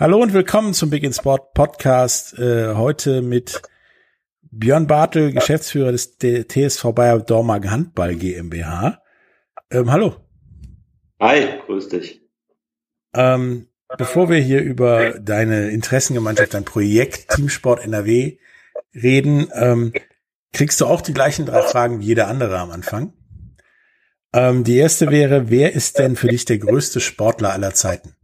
Hallo und willkommen zum Big in Sport Podcast. Äh, heute mit Björn Bartel, Geschäftsführer des TSV Bayer Dormagen Handball GmbH. Ähm, hallo. Hi, grüß dich. Ähm, bevor wir hier über deine Interessengemeinschaft, dein Projekt Teamsport NRW reden, ähm, kriegst du auch die gleichen drei Fragen wie jeder andere am Anfang. Ähm, die erste wäre, wer ist denn für dich der größte Sportler aller Zeiten?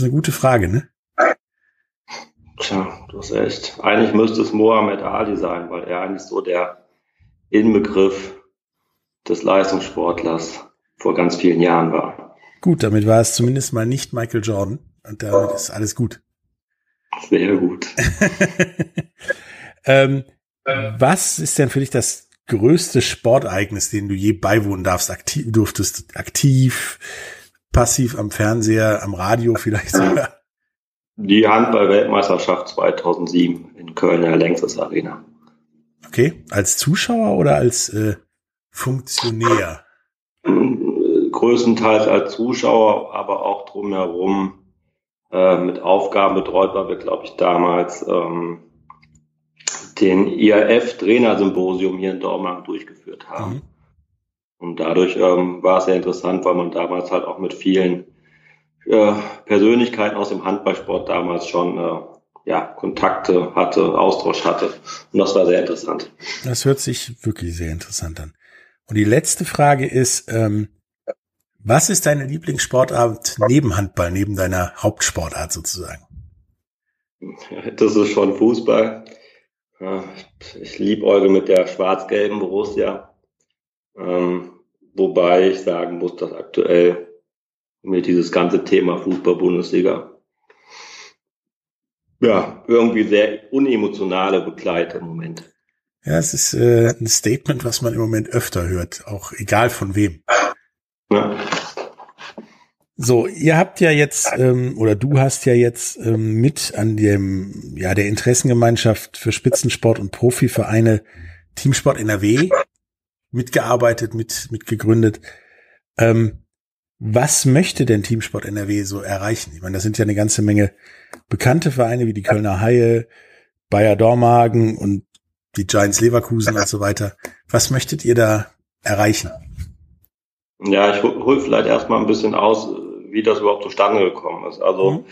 Das ist eine gute Frage, ne? Tja, du hast echt. Eigentlich müsste es Mohammed Ali sein, weil er eigentlich so der Inbegriff des Leistungssportlers vor ganz vielen Jahren war. Gut, damit war es zumindest mal nicht Michael Jordan. Und damit ist alles gut. Sehr gut. ähm, was ist denn für dich das größte Sportereignis, den du je beiwohnen darfst, aktiv, durftest, aktiv, passiv am Fernseher, am Radio vielleicht sogar? Die Handball-Weltmeisterschaft 2007 in Köln, der Längstes Arena. Okay, als Zuschauer oder als äh, Funktionär? Größtenteils als Zuschauer, aber auch drumherum äh, mit Aufgaben betreut, weil wir, glaube ich, damals ähm, den IAF-Trainersymposium hier in Dortmund durchgeführt haben. Mhm. Und dadurch ähm, war es sehr interessant, weil man damals halt auch mit vielen äh, Persönlichkeiten aus dem Handballsport damals schon äh, ja, Kontakte hatte, Austausch hatte. Und das war sehr interessant. Das hört sich wirklich sehr interessant an. Und die letzte Frage ist, ähm, was ist deine Lieblingssportart neben Handball, neben deiner Hauptsportart sozusagen? Das ist schon Fußball. Ich liebe mit der schwarz-gelben Borussia. Ähm, wobei ich sagen muss, dass aktuell mir dieses ganze Thema Fußball-Bundesliga ja irgendwie sehr unemotionale begleitet im Moment. Ja, es ist äh, ein Statement, was man im Moment öfter hört, auch egal von wem. Ja. So, ihr habt ja jetzt, ähm, oder du hast ja jetzt ähm, mit an dem, ja, der Interessengemeinschaft für Spitzensport und Profivereine Teamsport NRW mitgearbeitet, mit, mitgegründet. Ähm, was möchte denn Teamsport NRW so erreichen? Ich meine, das sind ja eine ganze Menge bekannte Vereine wie die Kölner Haie, Bayer Dormagen und die Giants Leverkusen und so weiter. Was möchtet ihr da erreichen? Ja, ich hol vielleicht erstmal ein bisschen aus, wie das überhaupt zustande gekommen ist. Also mhm.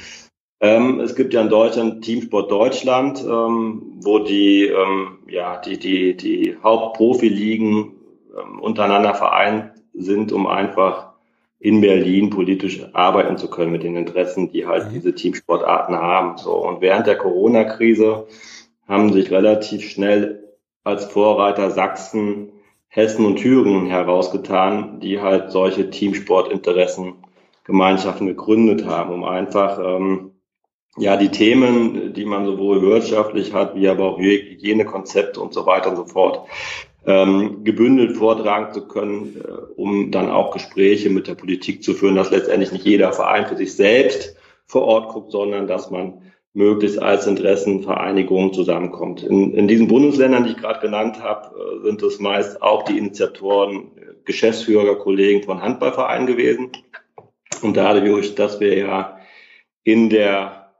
ähm, es gibt ja in Deutschland Teamsport Deutschland, ähm, wo die ähm, ja die die die Hauptprofiligen untereinander vereint sind, um einfach in Berlin politisch arbeiten zu können mit den Interessen, die halt mhm. diese Teamsportarten haben. So und während der Corona-Krise haben sich relativ schnell als Vorreiter Sachsen, Hessen und Thüringen herausgetan, die halt solche Teamsportinteressengemeinschaften gegründet haben, um einfach ähm, ja die Themen, die man sowohl wirtschaftlich hat, wie aber auch Hygienekonzepte und so weiter und so fort ähm, gebündelt vortragen zu können, äh, um dann auch Gespräche mit der Politik zu führen, dass letztendlich nicht jeder Verein für sich selbst vor Ort guckt, sondern dass man möglichst als Interessenvereinigung zusammenkommt. In, in diesen Bundesländern, die ich gerade genannt habe, äh, sind es meist auch die Initiatoren, Geschäftsführer, Kollegen von Handballvereinen gewesen. Und dadurch, dass wir ja in der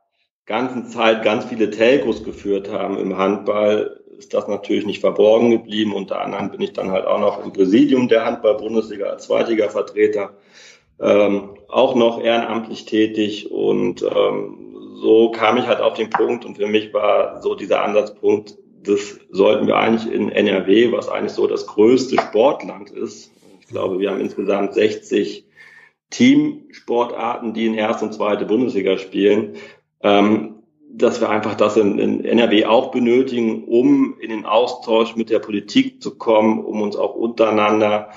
ganzen Zeit ganz viele Telcos geführt haben im Handball, ist das natürlich nicht verborgen geblieben. Unter anderem bin ich dann halt auch noch im Präsidium der Handball-Bundesliga als Zweitliga-Vertreter, ähm, auch noch ehrenamtlich tätig und ähm, so kam ich halt auf den Punkt und für mich war so dieser Ansatzpunkt, das sollten wir eigentlich in NRW, was eigentlich so das größte Sportland ist. Ich glaube, wir haben insgesamt 60 Teamsportarten, die in erste und zweite Bundesliga spielen, ähm, dass wir einfach das in, in NRW auch benötigen, um in den Austausch mit der Politik zu kommen, um uns auch untereinander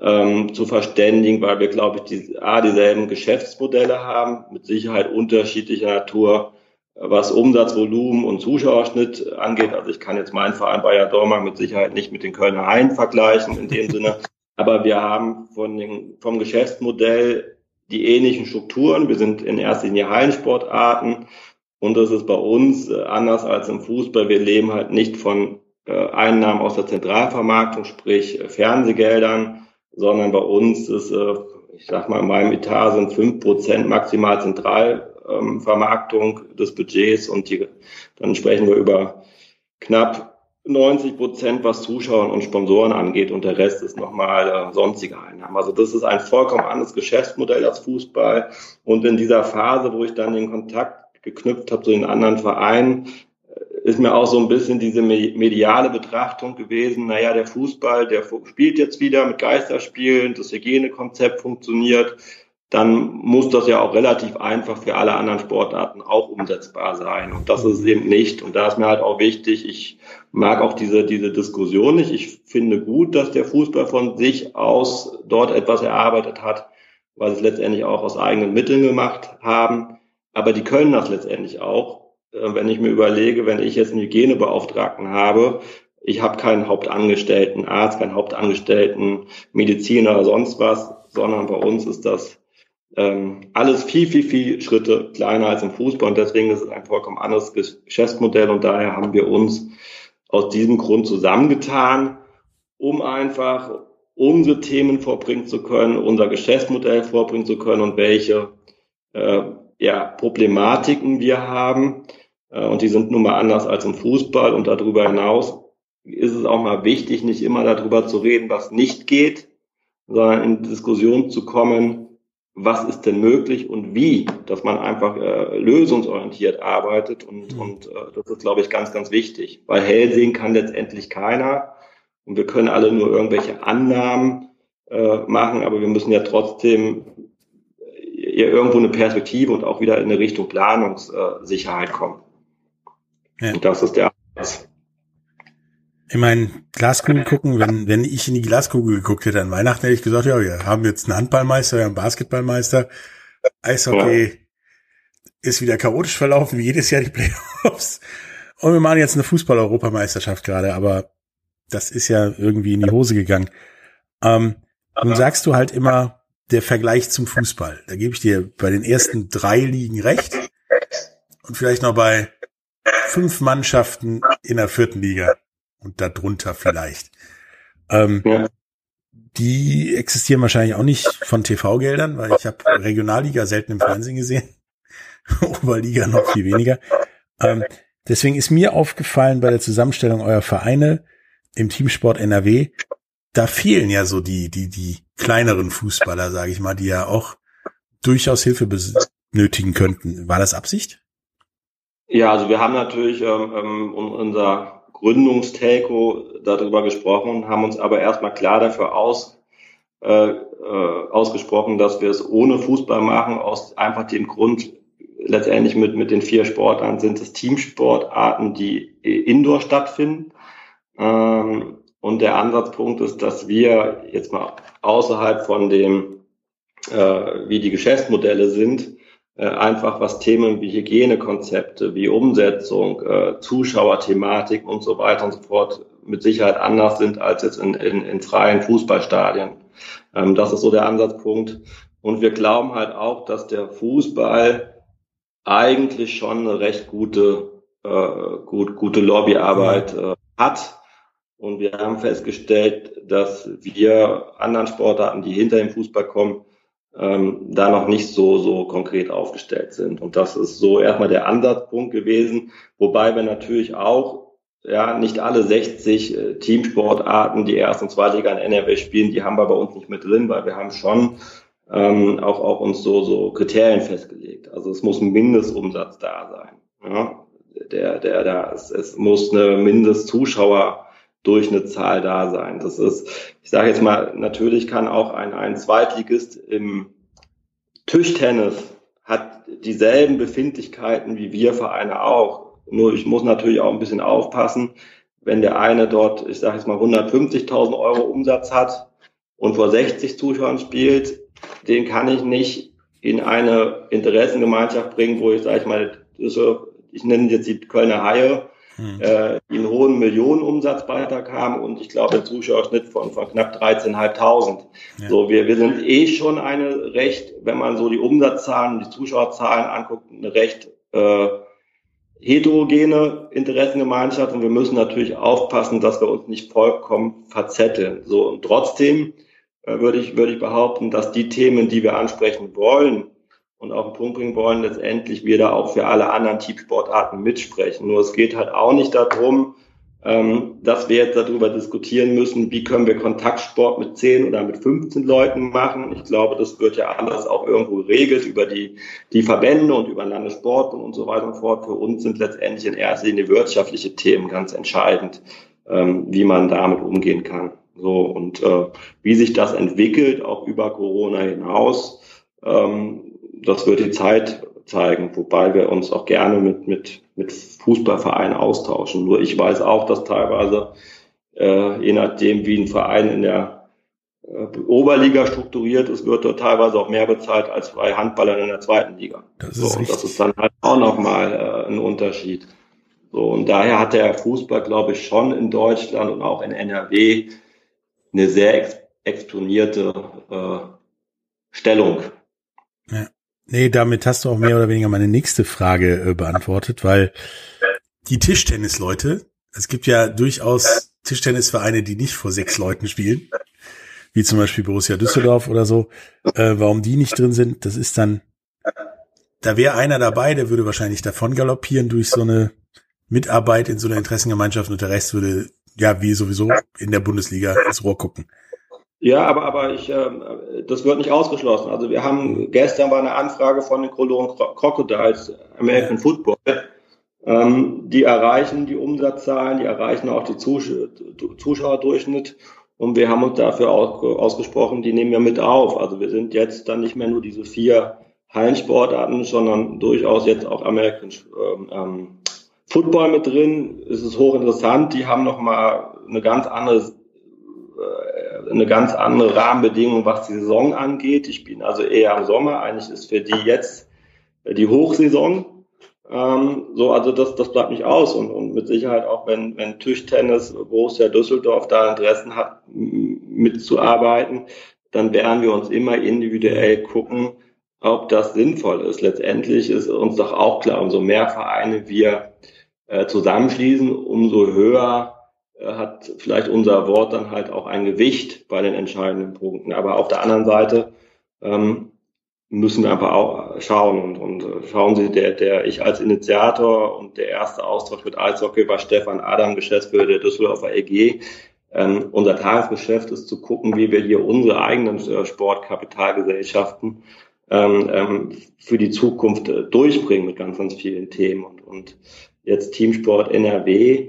ähm, zu verständigen, weil wir, glaube ich, die, A, dieselben Geschäftsmodelle haben, mit Sicherheit unterschiedlicher Natur, was Umsatzvolumen und Zuschauerschnitt angeht. Also ich kann jetzt meinen Verein Bayer Dortmund mit Sicherheit nicht mit den Kölner Hain vergleichen in dem Sinne. Aber wir haben von den, vom Geschäftsmodell die ähnlichen Strukturen. Wir sind in erster Linie Hallensportarten. Und das ist bei uns äh, anders als im Fußball. Wir leben halt nicht von äh, Einnahmen aus der Zentralvermarktung, sprich äh, Fernsehgeldern, sondern bei uns ist, ich sag mal, in meinem Etat sind fünf Prozent maximal Zentralvermarktung ähm, des Budgets und die, dann sprechen wir über knapp 90 Prozent, was Zuschauer und Sponsoren angeht und der Rest ist nochmal sonstige Einnahmen. Also das ist ein vollkommen anderes Geschäftsmodell als Fußball und in dieser Phase, wo ich dann den Kontakt geknüpft habe zu den anderen Vereinen, ist mir auch so ein bisschen diese mediale Betrachtung gewesen. Naja, der Fußball, der spielt jetzt wieder mit Geisterspielen, das Hygienekonzept funktioniert. Dann muss das ja auch relativ einfach für alle anderen Sportarten auch umsetzbar sein. Und das ist es eben nicht. Und da ist mir halt auch wichtig, ich mag auch diese, diese Diskussion nicht. Ich finde gut, dass der Fußball von sich aus dort etwas erarbeitet hat, weil sie es letztendlich auch aus eigenen Mitteln gemacht haben. Aber die können das letztendlich auch. Äh, wenn ich mir überlege, wenn ich jetzt einen Hygienebeauftragten habe, ich habe keinen Hauptangestellten Arzt, keinen Hauptangestellten Mediziner oder sonst was, sondern bei uns ist das ähm, alles viel, viel, viel Schritte kleiner als im Fußball und deswegen ist es ein vollkommen anderes Geschäftsmodell und daher haben wir uns aus diesem Grund zusammengetan, um einfach unsere Themen vorbringen zu können, unser Geschäftsmodell vorbringen zu können und welche äh, ja, Problematiken wir haben, äh, und die sind nun mal anders als im Fußball. Und darüber hinaus ist es auch mal wichtig, nicht immer darüber zu reden, was nicht geht, sondern in Diskussion zu kommen, was ist denn möglich und wie, dass man einfach äh, lösungsorientiert arbeitet. Und, mhm. und äh, das ist, glaube ich, ganz, ganz wichtig, weil hell sehen kann letztendlich keiner. Und wir können alle nur irgendwelche Annahmen äh, machen, aber wir müssen ja trotzdem ja irgendwo eine Perspektive und auch wieder in eine Richtung Planungssicherheit kommen. Ja. Und das ist der Ansatz. Ich meine, Glaskugel gucken, wenn, wenn ich in die Glaskugel geguckt hätte an Weihnachten, hätte ich gesagt, ja, wir haben jetzt einen Handballmeister, wir haben einen Basketballmeister, Eishockey ja. ist wieder chaotisch verlaufen, wie jedes Jahr die Playoffs. Und wir machen jetzt eine Fußball-Europameisterschaft gerade, aber das ist ja irgendwie in die Hose gegangen. Ähm, nun sagst du halt immer der Vergleich zum Fußball. Da gebe ich dir bei den ersten drei Ligen recht. Und vielleicht noch bei fünf Mannschaften in der vierten Liga und darunter vielleicht. Ähm, ja. Die existieren wahrscheinlich auch nicht von TV-Geldern, weil ich habe Regionalliga selten im Fernsehen gesehen. Oberliga noch viel weniger. Ähm, deswegen ist mir aufgefallen bei der Zusammenstellung eurer Vereine im Teamsport NRW, da fehlen ja so die, die, die kleineren Fußballer, sage ich mal, die ja auch durchaus Hilfe benötigen könnten. War das Absicht? Ja, also wir haben natürlich ähm, ähm unser Gründungstelco darüber gesprochen, haben uns aber erstmal klar dafür aus, äh, äh, ausgesprochen, dass wir es ohne Fußball machen, aus einfach dem Grund, letztendlich mit, mit den vier Sportarten sind es Teamsportarten, die indoor stattfinden. Ähm, und der Ansatzpunkt ist, dass wir jetzt mal außerhalb von dem, äh, wie die Geschäftsmodelle sind, äh, einfach was Themen wie Hygienekonzepte, wie Umsetzung, äh, Zuschauerthematik und so weiter und so fort mit Sicherheit anders sind als jetzt in, in, in freien Fußballstadien. Ähm, das ist so der Ansatzpunkt. Und wir glauben halt auch, dass der Fußball eigentlich schon eine recht gute, äh, gut, gute Lobbyarbeit äh, hat. Und wir haben festgestellt, dass wir anderen Sportarten, die hinter dem Fußball kommen, ähm, da noch nicht so, so konkret aufgestellt sind. Und das ist so erstmal der Ansatzpunkt gewesen, wobei wir natürlich auch ja, nicht alle 60 äh, Teamsportarten, die erst und zweite Liga in NRW spielen, die haben wir bei uns nicht mit drin, weil wir haben schon ähm, auch, auch uns so, so Kriterien festgelegt. Also es muss ein Mindestumsatz da sein. Ja? Der, der, der, es, es muss eine Mindestzuschauer Durchschnittszahl da sein. Das ist, ich sage jetzt mal, natürlich kann auch ein, ein Zweitligist im Tischtennis hat dieselben Befindlichkeiten wie wir Vereine auch. Nur ich muss natürlich auch ein bisschen aufpassen, wenn der eine dort, ich sage jetzt mal 150.000 Euro Umsatz hat und vor 60 Zuschauern spielt, den kann ich nicht in eine Interessengemeinschaft bringen, wo ich, sage ich mal, ich nenne jetzt die Kölner Haie, hm. äh, die einen hohen Millionenumsatzbeitrag haben und ich glaube, ein Zuschauerschnitt von, von knapp 13.500. Ja. So, wir, wir sind eh schon eine recht, wenn man so die Umsatzzahlen, die Zuschauerzahlen anguckt, eine recht äh, heterogene Interessengemeinschaft und wir müssen natürlich aufpassen, dass wir uns nicht vollkommen verzetteln. So, und trotzdem äh, würde ich, würde ich behaupten, dass die Themen, die wir ansprechen wollen, und auf den Punkt bringen wollen, letztendlich wir da auch für alle anderen Teamsportarten mitsprechen. Nur es geht halt auch nicht darum, ähm, dass wir jetzt darüber diskutieren müssen, wie können wir Kontaktsport mit 10 oder mit 15 Leuten machen. Ich glaube, das wird ja alles auch irgendwo geregelt über die, die Verbände und über Landessport und so weiter und fort. Für uns sind letztendlich in erster Linie wirtschaftliche Themen ganz entscheidend, ähm, wie man damit umgehen kann. So, und äh, wie sich das entwickelt, auch über Corona hinaus, ähm, das wird die Zeit zeigen, wobei wir uns auch gerne mit, mit, mit Fußballvereinen austauschen. Nur ich weiß auch, dass teilweise, äh, je nachdem, wie ein Verein in der äh, Oberliga strukturiert ist, wird dort teilweise auch mehr bezahlt als bei Handballern in der zweiten Liga. Das ist, so, das ist dann halt auch nochmal äh, ein Unterschied. So, und daher hat der Fußball, glaube ich, schon in Deutschland und auch in NRW eine sehr ex exponierte äh, Stellung. Nee, damit hast du auch mehr oder weniger meine nächste Frage äh, beantwortet, weil die Tischtennisleute, es gibt ja durchaus Tischtennisvereine, die nicht vor sechs Leuten spielen, wie zum Beispiel Borussia Düsseldorf oder so. Äh, warum die nicht drin sind, das ist dann, da wäre einer dabei, der würde wahrscheinlich davon galoppieren durch so eine Mitarbeit in so einer Interessengemeinschaft und der Rest würde ja wie sowieso in der Bundesliga ins Rohr gucken. Ja, aber, aber ich, äh, das wird nicht ausgeschlossen. Also wir haben gestern war eine Anfrage von den Cologne Crocodiles, American. Football. Ähm, die erreichen die Umsatzzahlen, die erreichen auch die Zusch Zuschauerdurchschnitt. Und wir haben uns dafür auch ausgesprochen, die nehmen wir mit auf. Also wir sind jetzt dann nicht mehr nur diese vier Hallensportarten, sondern durchaus jetzt auch American ähm, ähm Football mit drin. Es ist hochinteressant. Die haben nochmal eine ganz andere eine ganz andere Rahmenbedingung, was die Saison angeht. Ich bin also eher im Sommer. Eigentlich ist für die jetzt die Hochsaison. Ähm, so, also das, das bleibt nicht aus. Und, und mit Sicherheit auch, wenn, wenn Tischtennis Borussia Düsseldorf da Interessen hat, mitzuarbeiten, dann werden wir uns immer individuell gucken, ob das sinnvoll ist. Letztendlich ist uns doch auch klar, umso mehr Vereine wir äh, zusammenschließen, umso höher äh, hat vielleicht unser Wort dann halt auch ein Gewicht bei den entscheidenden Punkten. Aber auf der anderen Seite ähm, müssen wir einfach auch schauen und, und äh, schauen Sie, der, der ich als Initiator und der erste Austausch mit Eishockey war Stefan Adam, Geschäftsführer der Düsseldorfer EG. Ähm, unser Tagesgeschäft ist zu gucken, wie wir hier unsere eigenen äh, Sportkapitalgesellschaften ähm, ähm, für die Zukunft äh, durchbringen mit ganz, ganz vielen Themen. Und, und jetzt Teamsport NRW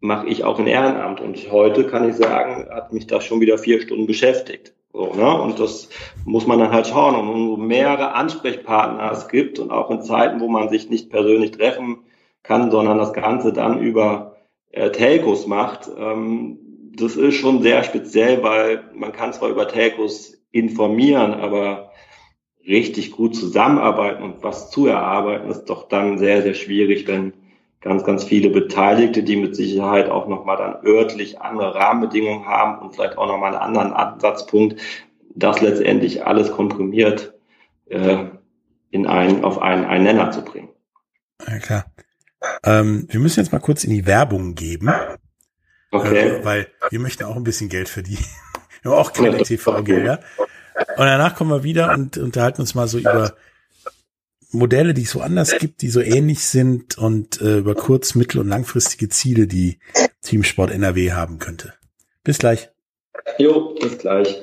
mache ich auch ein Ehrenamt. Und heute kann ich sagen, hat mich das schon wieder vier Stunden beschäftigt. So, ne? Und das muss man dann halt schauen. Und umso mehrere Ansprechpartner es gibt und auch in Zeiten, wo man sich nicht persönlich treffen kann, sondern das Ganze dann über äh, Telcos macht, ähm, das ist schon sehr speziell, weil man kann zwar über Telcos informieren, aber richtig gut zusammenarbeiten und was zu erarbeiten, ist doch dann sehr, sehr schwierig, wenn ganz, ganz viele Beteiligte, die mit Sicherheit auch nochmal dann örtlich andere Rahmenbedingungen haben und vielleicht auch nochmal einen anderen Ansatzpunkt, das letztendlich alles komprimiert äh, in einen, auf einen, einen Nenner zu bringen. Ja, klar. Ähm, wir müssen jetzt mal kurz in die Werbung geben. Okay. Äh, weil wir möchten auch ein bisschen Geld verdienen. wir haben auch keine TV-Gelder. Und danach kommen wir wieder und unterhalten uns mal so über Modelle, die es so anders gibt, die so ähnlich sind und äh, über kurz-, mittel- und langfristige Ziele, die Teamsport NRW haben könnte. Bis gleich. Jo, bis gleich.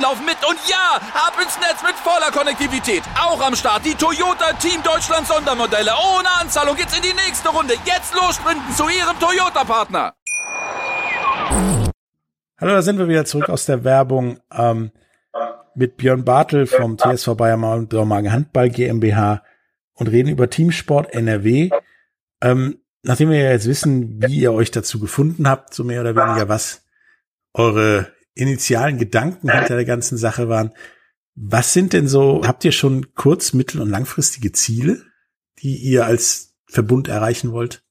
laufen mit. Und ja, ab ins Netz mit voller Konnektivität. Auch am Start die Toyota Team Deutschland Sondermodelle. Ohne Anzahlung geht's in die nächste Runde. Jetzt los sprinten zu ihrem Toyota-Partner. Hallo, da sind wir wieder zurück aus der Werbung ähm, mit Björn Bartel vom TSV Bayern Dormagen Handball GmbH und reden über Teamsport NRW. Ähm, nachdem wir ja jetzt wissen, wie ihr euch dazu gefunden habt, so mehr oder weniger was eure initialen Gedanken hinter der ganzen Sache waren, was sind denn so, habt ihr schon kurz-, mittel- und langfristige Ziele, die ihr als Verbund erreichen wollt?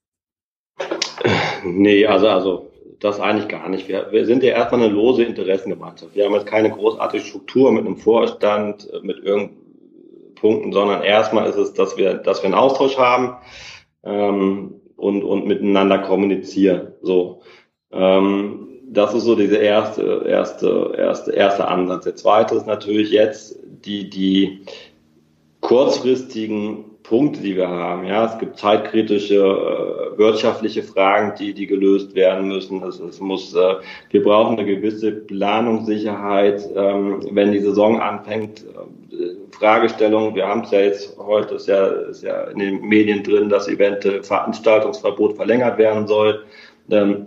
Nee, also, also das eigentlich gar nicht. Wir, wir sind ja erstmal eine lose Interessengemeinschaft. Wir haben jetzt keine großartige Struktur mit einem Vorstand, mit irgendeinem Punkten, sondern erstmal ist es, dass wir, dass wir einen Austausch haben ähm, und, und miteinander kommunizieren. So. Ähm, das ist so dieser erste, erste, erste, erste Ansatz. Der zweite ist natürlich jetzt die, die kurzfristigen Punkte, die wir haben. Ja, es gibt zeitkritische äh, wirtschaftliche Fragen, die, die gelöst werden müssen. Es, es muss, äh, wir brauchen eine gewisse Planungssicherheit, ähm, wenn die Saison anfängt. Äh, Fragestellung, wir haben es ja jetzt heute, ist ja, ist ja in den Medien drin, dass eventuell Veranstaltungsverbot verlängert werden soll. Ähm,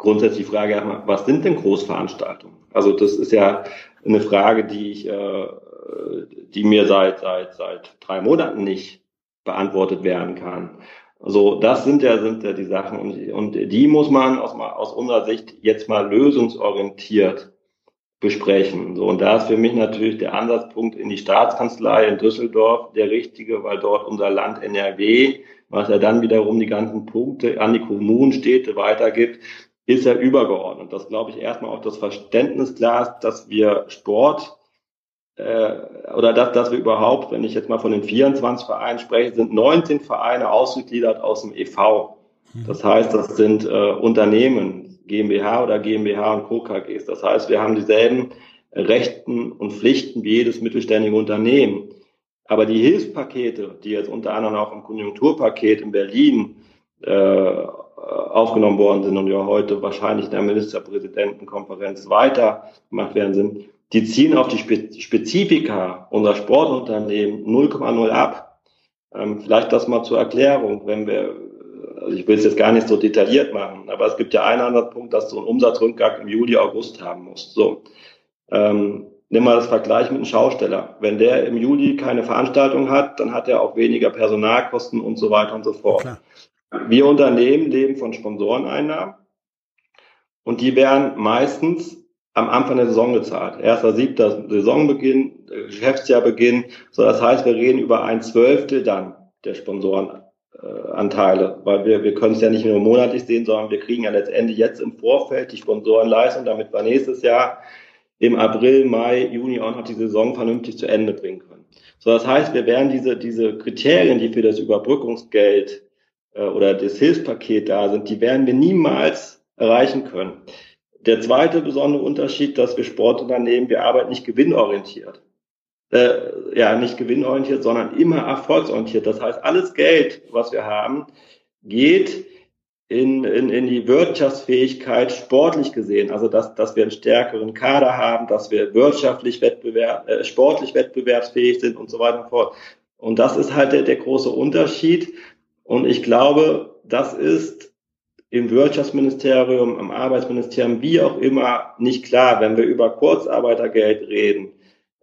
grundsätzlich die Frage was sind denn Großveranstaltungen? Also das ist ja eine Frage, die ich, äh, die mir seit seit seit drei Monaten nicht beantwortet werden kann. So, das sind ja, sind ja die Sachen und, und die muss man aus, aus unserer Sicht jetzt mal lösungsorientiert besprechen. So, und da ist für mich natürlich der Ansatzpunkt in die Staatskanzlei in Düsseldorf der richtige, weil dort unser Land NRW, was ja dann wiederum die ganzen Punkte an die Kommunen, Städte weitergibt, ist ja übergeordnet. Das glaube ich erstmal auch das Verständnis klar ist, dass wir Sport äh, oder dass, dass wir überhaupt, wenn ich jetzt mal von den 24 Vereinen spreche, sind 19 Vereine ausgegliedert aus dem EV. Mhm. Das heißt, das sind äh, Unternehmen, GmbH oder GmbH und Co. KGs. Das heißt, wir haben dieselben Rechten und Pflichten wie jedes mittelständige Unternehmen. Aber die Hilfspakete, die jetzt unter anderem auch im Konjunkturpaket in Berlin äh, aufgenommen worden sind und ja heute wahrscheinlich in der Ministerpräsidentenkonferenz weitergemacht werden sind, die ziehen auf die Spezifika unserer Sportunternehmen 0,0 ab. Ähm, vielleicht das mal zur Erklärung, wenn wir, also ich will es jetzt gar nicht so detailliert machen, aber es gibt ja einen anderen Punkt, dass du einen Umsatzrückgang im Juli, August haben musst. So. Ähm, nimm mal das Vergleich mit einem Schausteller. Wenn der im Juli keine Veranstaltung hat, dann hat er auch weniger Personalkosten und so weiter und so fort. Klar. Wir Unternehmen leben von Sponsoreneinnahmen und die werden meistens am Anfang der Saison gezahlt. Erster, siebter Saisonbeginn, Geschäftsjahrbeginn. So, das heißt, wir reden über ein Zwölftel dann der Sponsorenanteile, weil wir, wir können es ja nicht nur monatlich sehen, sondern wir kriegen ja letztendlich jetzt im Vorfeld die Sponsorenleistung, damit wir nächstes Jahr im April, Mai, Juni auch noch die Saison vernünftig zu Ende bringen können. So, das heißt, wir werden diese, diese Kriterien, die für das Überbrückungsgeld äh, oder das Hilfspaket da sind, die werden wir niemals erreichen können. Der zweite besondere Unterschied, dass wir Sportunternehmen, wir arbeiten nicht gewinnorientiert. Äh, ja, nicht gewinnorientiert, sondern immer erfolgsorientiert. Das heißt, alles Geld, was wir haben, geht in, in, in die Wirtschaftsfähigkeit sportlich gesehen. Also, dass, dass wir einen stärkeren Kader haben, dass wir wirtschaftlich wettbewerb, äh, sportlich wettbewerbsfähig sind und so weiter und fort. Und das ist halt der, der große Unterschied. Und ich glaube, das ist im Wirtschaftsministerium, im Arbeitsministerium, wie auch immer, nicht klar, wenn wir über Kurzarbeitergeld reden.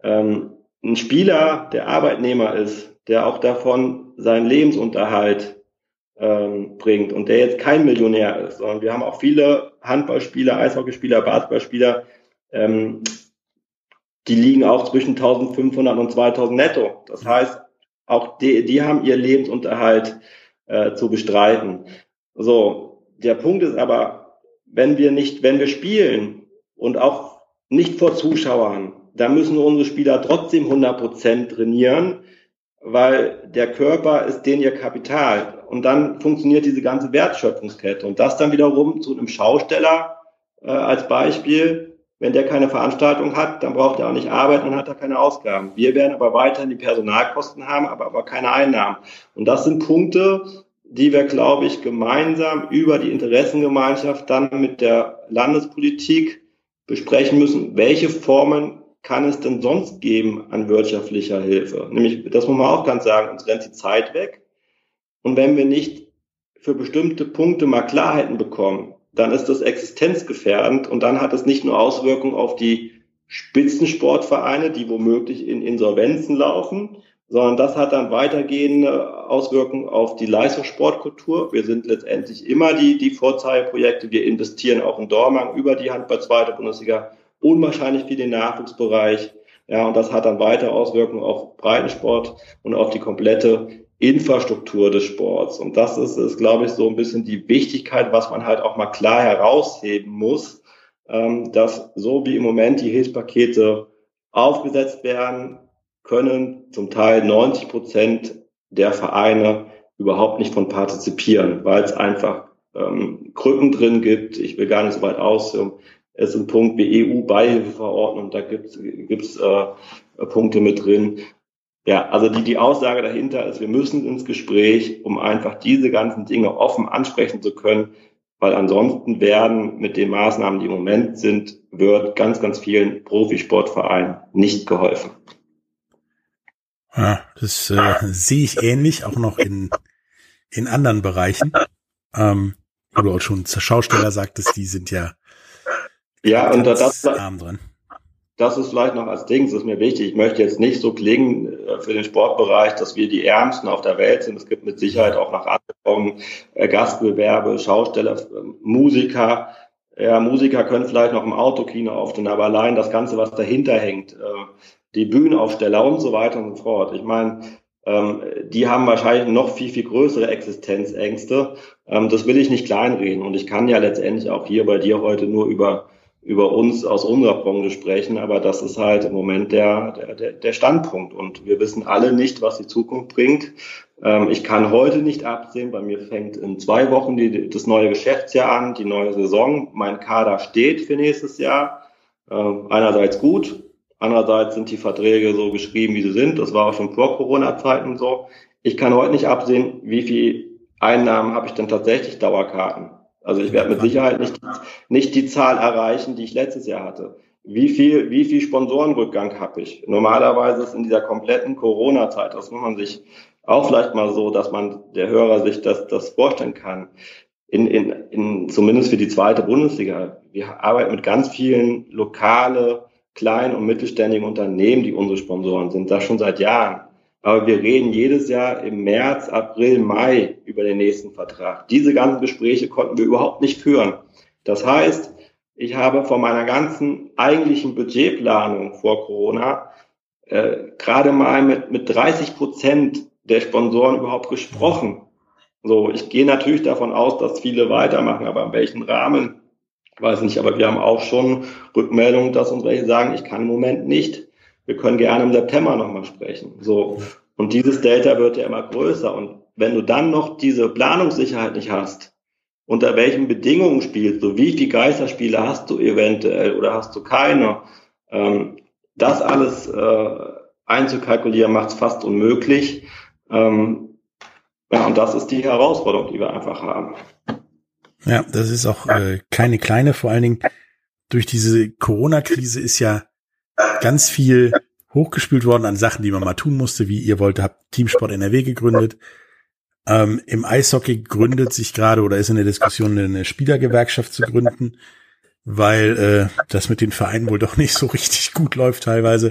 Ähm, ein Spieler, der Arbeitnehmer ist, der auch davon seinen Lebensunterhalt ähm, bringt und der jetzt kein Millionär ist, sondern wir haben auch viele Handballspieler, Eishockeyspieler, Basketballspieler, ähm, die liegen auch zwischen 1500 und 2000 netto. Das heißt, auch die, die haben ihr Lebensunterhalt äh, zu bestreiten. So, der Punkt ist aber, wenn wir nicht, wenn wir spielen und auch nicht vor Zuschauern. Da müssen unsere Spieler trotzdem 100 Prozent trainieren, weil der Körper ist denen ihr Kapital. Und dann funktioniert diese ganze Wertschöpfungskette. Und das dann wiederum zu einem Schausteller äh, als Beispiel. Wenn der keine Veranstaltung hat, dann braucht er auch nicht arbeiten und hat er keine Ausgaben. Wir werden aber weiterhin die Personalkosten haben, aber, aber keine Einnahmen. Und das sind Punkte, die wir, glaube ich, gemeinsam über die Interessengemeinschaft dann mit der Landespolitik besprechen müssen, welche Formen kann es denn sonst geben an wirtschaftlicher Hilfe? Nämlich, das muss man auch ganz sagen, uns rennt die Zeit weg. Und wenn wir nicht für bestimmte Punkte mal Klarheiten bekommen, dann ist das existenzgefährdend und dann hat es nicht nur Auswirkungen auf die Spitzensportvereine, die womöglich in Insolvenzen laufen, sondern das hat dann weitergehende Auswirkungen auf die Leistungssportkultur. Wir sind letztendlich immer die, die Vorzeigeprojekte. Wir investieren auch in Dortmund über die Handball zweite Bundesliga unwahrscheinlich viel den Nachwuchsbereich. Ja, und das hat dann weitere Auswirkungen auf Breitensport und auf die komplette Infrastruktur des Sports. Und das ist, ist, glaube ich, so ein bisschen die Wichtigkeit, was man halt auch mal klar herausheben muss, ähm, dass so wie im Moment die Hilfspakete aufgesetzt werden, können zum Teil 90 Prozent der Vereine überhaupt nicht von partizipieren, weil es einfach ähm, Krücken drin gibt. Ich will gar nicht so weit aus. Es ist ein Punkt wie EU-Beihilfeverordnung, da gibt es äh, Punkte mit drin. Ja, also die, die Aussage dahinter ist, wir müssen ins Gespräch, um einfach diese ganzen Dinge offen ansprechen zu können, weil ansonsten werden mit den Maßnahmen, die im Moment sind, wird ganz, ganz vielen Profisportvereinen nicht geholfen. Ja, das äh, sehe ich ähnlich, auch noch in, in anderen Bereichen. Ähm, wo du auch schon zur Schausteller sagtest, die sind ja, ja und das, arm dran. Das ist vielleicht noch als Ding, das ist mir wichtig. Ich möchte jetzt nicht so klingen äh, für den Sportbereich, dass wir die Ärmsten auf der Welt sind. Es gibt mit Sicherheit auch nach angekommen äh, Gastgewerbe, Schausteller, äh, Musiker. Ja, Musiker können vielleicht noch im Autokino aufstehen, aber allein das Ganze, was dahinter hängt, äh, die Bühnenaufsteller und so weiter und so fort. Ich meine, ähm, die haben wahrscheinlich noch viel, viel größere Existenzängste. Ähm, das will ich nicht kleinreden. Und ich kann ja letztendlich auch hier bei dir heute nur über, über uns aus unserer Branche sprechen. Aber das ist halt im Moment der, der, der Standpunkt. Und wir wissen alle nicht, was die Zukunft bringt. Ähm, ich kann heute nicht absehen. Bei mir fängt in zwei Wochen die, das neue Geschäftsjahr an, die neue Saison. Mein Kader steht für nächstes Jahr. Ähm, einerseits gut, Andererseits sind die Verträge so geschrieben, wie sie sind. Das war auch schon vor Corona-Zeiten so. Ich kann heute nicht absehen, wie viel Einnahmen habe ich denn tatsächlich Dauerkarten. Also ich werde mit Sicherheit nicht, nicht die Zahl erreichen, die ich letztes Jahr hatte. Wie viel, wie viel Sponsorenrückgang habe ich? Normalerweise ist in dieser kompletten Corona-Zeit, das muss man sich auch vielleicht mal so, dass man der Hörer sich das, das vorstellen kann. In, in, in, zumindest für die zweite Bundesliga. Wir arbeiten mit ganz vielen lokale kleinen und mittelständigen Unternehmen, die unsere Sponsoren sind, das schon seit Jahren. Aber wir reden jedes Jahr im März, April, Mai über den nächsten Vertrag. Diese ganzen Gespräche konnten wir überhaupt nicht führen. Das heißt, ich habe von meiner ganzen eigentlichen Budgetplanung vor Corona äh, gerade mal mit, mit 30 Prozent der Sponsoren überhaupt gesprochen. So, ich gehe natürlich davon aus, dass viele weitermachen, aber in welchem Rahmen weiß nicht, aber wir haben auch schon Rückmeldungen, dass uns welche sagen, ich kann im Moment nicht. Wir können gerne im September nochmal sprechen. So. Und dieses Delta wird ja immer größer. Und wenn du dann noch diese Planungssicherheit nicht hast, unter welchen Bedingungen spielst du, wie viele Geisterspiele hast du eventuell oder hast du keine, ähm, das alles äh, einzukalkulieren macht es fast unmöglich. Ähm, ja, und das ist die Herausforderung, die wir einfach haben. Ja, das ist auch äh, keine kleine. Vor allen Dingen durch diese Corona-Krise ist ja ganz viel hochgespült worden an Sachen, die man mal tun musste, wie ihr wollt, habt Teamsport NRW gegründet. Ähm, Im Eishockey gründet sich gerade oder ist in der Diskussion eine Spielergewerkschaft zu gründen, weil äh, das mit den Vereinen wohl doch nicht so richtig gut läuft teilweise.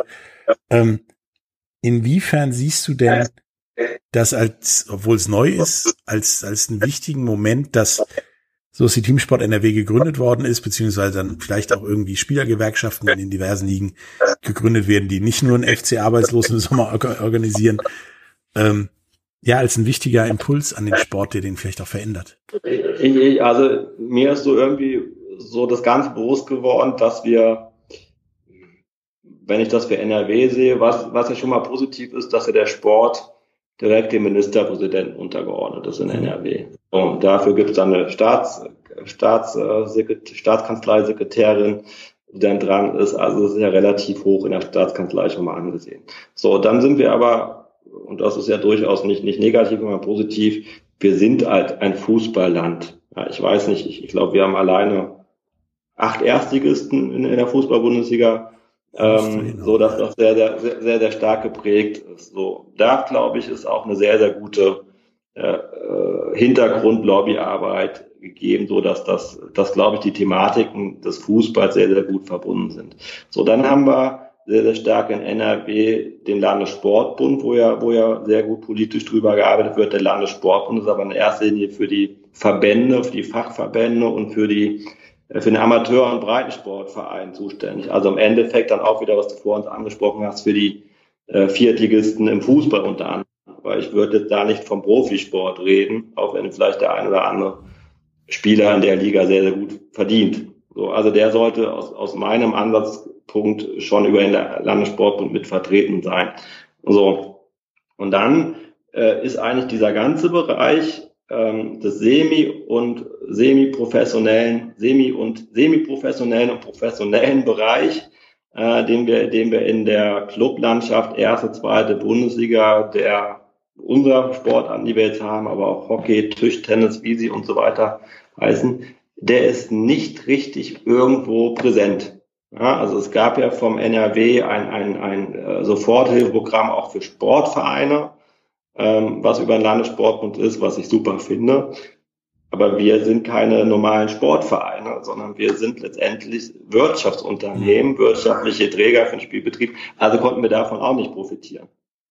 Ähm, inwiefern siehst du denn das als, obwohl es neu ist, als, als einen wichtigen Moment, dass so ist die Teamsport NRW gegründet worden ist, beziehungsweise dann vielleicht auch irgendwie Spielergewerkschaften in den diversen Ligen gegründet werden, die nicht nur einen FC Arbeitslosen im Sommer organisieren. Ähm, ja, als ein wichtiger Impuls an den Sport, der den vielleicht auch verändert. Also mir ist so irgendwie so das Ganze bewusst geworden, dass wir wenn ich das für NRW sehe, was, was ja schon mal positiv ist, dass ja der Sport direkt dem Ministerpräsidenten untergeordnet ist in NRW. Und dafür gibt es dann eine Staats, Staats, äh, Staatskanzleisekretärin, die dann dran ist. Also das ist ja relativ hoch in der Staatskanzlei schon mal angesehen. So, dann sind wir aber, und das ist ja durchaus nicht, nicht negativ, sondern positiv, wir sind halt ein Fußballland. Ja, ich weiß nicht, ich, ich glaube, wir haben alleine acht Erstligisten in, in der Fußball-Bundesliga ähm, so dass das sehr, sehr, sehr, sehr, sehr stark geprägt ist. So, da glaube ich, ist auch eine sehr, sehr gute äh, Hintergrund-Lobbyarbeit gegeben, so dass das, dass glaube ich die Thematiken des Fußballs sehr, sehr gut verbunden sind. So, dann haben wir sehr, sehr stark in NRW den Landessportbund, wo ja, wo ja sehr gut politisch drüber gearbeitet wird. Der Landessportbund ist aber in erster Linie für die Verbände, für die Fachverbände und für die äh, für den Amateur- und Breitensportverein zuständig. Also im Endeffekt dann auch wieder, was du vor uns angesprochen hast, für die äh, Viertligisten im Fußball unter anderem. Weil ich würde da nicht vom Profisport reden, auch wenn vielleicht der ein oder andere Spieler in der Liga sehr, sehr gut verdient. So, also der sollte aus, aus meinem Ansatzpunkt schon über den Landessportbund mit vertreten sein. So. Und dann äh, ist eigentlich dieser ganze Bereich ähm, des semi- und semi-professionellen, semi- und semi-professionellen und professionellen Bereich, äh, den wir, den wir in der Clublandschaft erste, zweite Bundesliga der unserer Sportarten, die wir jetzt haben, aber auch Hockey, Tischtennis, wie sie und so weiter heißen, der ist nicht richtig irgendwo präsent. Ja, also es gab ja vom NRW ein, ein, ein äh, Soforthilfeprogramm auch für Sportvereine ähm, was über den Landessportbund ist, was ich super finde. Aber wir sind keine normalen Sportvereine, sondern wir sind letztendlich Wirtschaftsunternehmen, mhm. wirtschaftliche Träger für den Spielbetrieb. Also konnten wir davon auch nicht profitieren.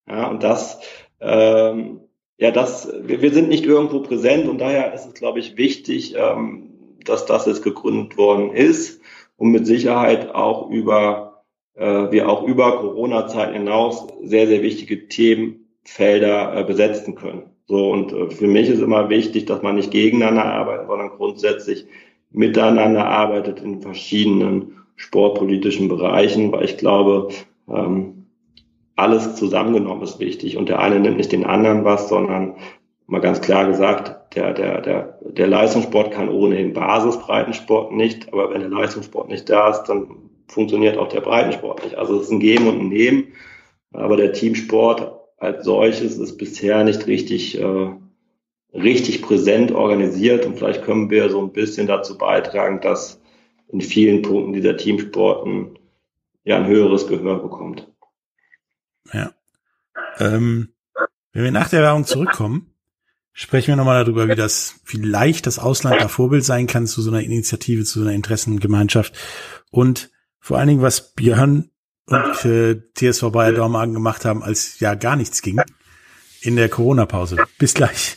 Ja, und das, ähm, ja, das, wir, wir sind nicht irgendwo präsent und daher ist es, glaube ich, wichtig, ähm, dass das jetzt gegründet worden ist und mit Sicherheit auch über, äh, wir auch über Corona-Zeiten hinaus sehr, sehr wichtige Themen Felder äh, besetzen können. So und äh, für mich ist immer wichtig, dass man nicht gegeneinander arbeitet, sondern grundsätzlich miteinander arbeitet in verschiedenen sportpolitischen Bereichen, weil ich glaube, ähm, alles zusammengenommen ist wichtig und der eine nimmt nicht den anderen was, sondern mal ganz klar gesagt, der, der, der, der Leistungssport kann ohne den Basisbreitensport nicht, aber wenn der Leistungssport nicht da ist, dann funktioniert auch der Breitensport nicht. Also es ist ein Geben und ein Nehmen, aber der Teamsport als solches ist bisher nicht richtig, äh, richtig präsent organisiert und vielleicht können wir so ein bisschen dazu beitragen, dass in vielen Punkten dieser Teamsporten ja ein höheres Gehör bekommt. Ja. Ähm, wenn wir nach der Werbung zurückkommen, sprechen wir nochmal darüber, wie das vielleicht das Ausland da Vorbild sein kann zu so einer Initiative, zu so einer Interessengemeinschaft und vor allen Dingen, was Björn und äh, TSV Bayer Dormagen gemacht haben, als ja gar nichts ging in der Corona-Pause. Bis gleich.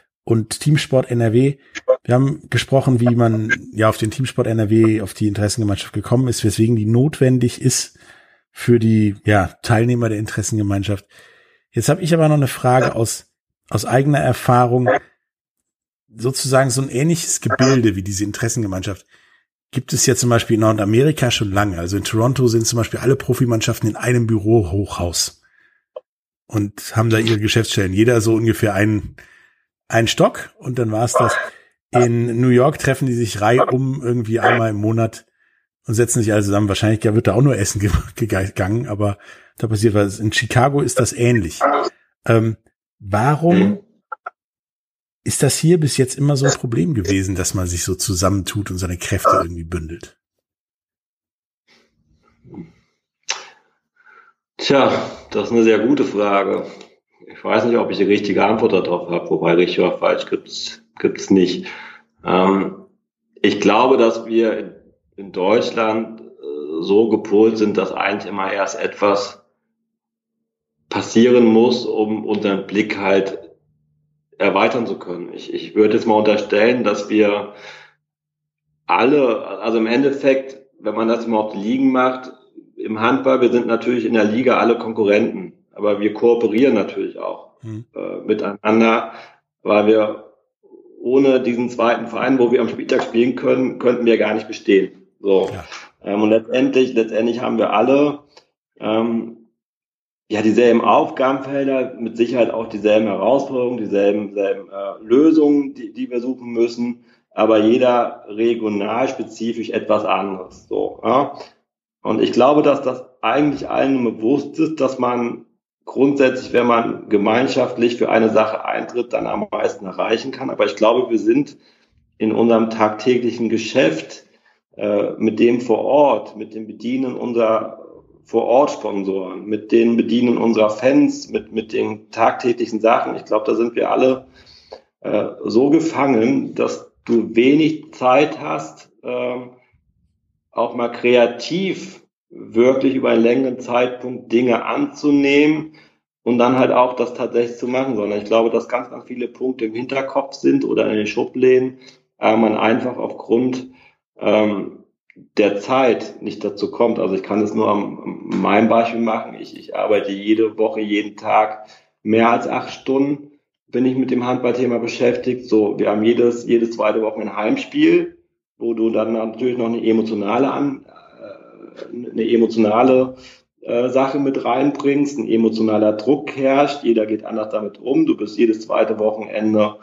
und Teamsport NRW. Wir haben gesprochen, wie man ja auf den Teamsport NRW, auf die Interessengemeinschaft gekommen ist, weswegen die notwendig ist für die ja, Teilnehmer der Interessengemeinschaft. Jetzt habe ich aber noch eine Frage aus, aus eigener Erfahrung, sozusagen so ein ähnliches Gebilde wie diese Interessengemeinschaft gibt es ja zum Beispiel in Nordamerika schon lange. Also in Toronto sind zum Beispiel alle Profimannschaften in einem Bürohochhaus und haben da ihre Geschäftsstellen. Jeder so ungefähr einen, einen Stock und dann war es das. In New York treffen die sich Reihe um irgendwie einmal im Monat und setzen sich also zusammen. Wahrscheinlich wird da auch nur Essen gegangen, aber da passiert was. In Chicago ist das ähnlich. Ähm, warum ist das hier bis jetzt immer so ein Problem gewesen, dass man sich so zusammentut und seine Kräfte irgendwie bündelt? Tja, das ist eine sehr gute Frage. Ich weiß nicht, ob ich die richtige Antwort darauf habe, wobei richtig oder falsch gibt's gibt's nicht. Ähm, ich glaube, dass wir in Deutschland äh, so gepolt sind, dass eigentlich immer erst etwas passieren muss, um unseren Blick halt erweitern zu können. Ich, ich würde jetzt mal unterstellen, dass wir alle, also im Endeffekt, wenn man das mal auf die Ligen macht, im Handball, wir sind natürlich in der Liga alle Konkurrenten, aber wir kooperieren natürlich auch mhm. äh, miteinander, weil wir ohne diesen zweiten Verein, wo wir am Spieltag spielen können, könnten wir gar nicht bestehen. So. Ja. Ähm, und letztendlich, letztendlich haben wir alle ähm, ja dieselben Aufgabenfelder, mit Sicherheit auch dieselben Herausforderungen, dieselben, dieselben äh, Lösungen, die, die wir suchen müssen, aber jeder regional spezifisch etwas anderes. So, ja? Und ich glaube, dass das eigentlich allen bewusst ist, dass man grundsätzlich, wenn man gemeinschaftlich für eine Sache eintritt, dann am meisten erreichen kann. Aber ich glaube, wir sind in unserem tagtäglichen Geschäft äh, mit dem vor Ort, mit dem Bedienen unserer Vor-Ort-Sponsoren, mit den Bedienen unserer Fans, mit, mit den tagtäglichen Sachen. Ich glaube, da sind wir alle äh, so gefangen, dass du wenig Zeit hast, äh, auch mal kreativ wirklich über einen längeren Zeitpunkt Dinge anzunehmen und dann halt auch das tatsächlich zu machen, sondern ich glaube, dass ganz, ganz viele Punkte im Hinterkopf sind oder in den Schubläden, aber man einfach aufgrund ähm, der Zeit nicht dazu kommt. Also ich kann es nur am, am meinem Beispiel machen. Ich, ich arbeite jede Woche, jeden Tag mehr als acht Stunden bin ich mit dem Handballthema beschäftigt. So, wir haben jedes, jedes zweite Woche ein Heimspiel, wo du dann natürlich noch eine emotionale an, eine emotionale äh, Sache mit reinbringst, ein emotionaler Druck herrscht, jeder geht anders damit um, du bist jedes zweite Wochenende,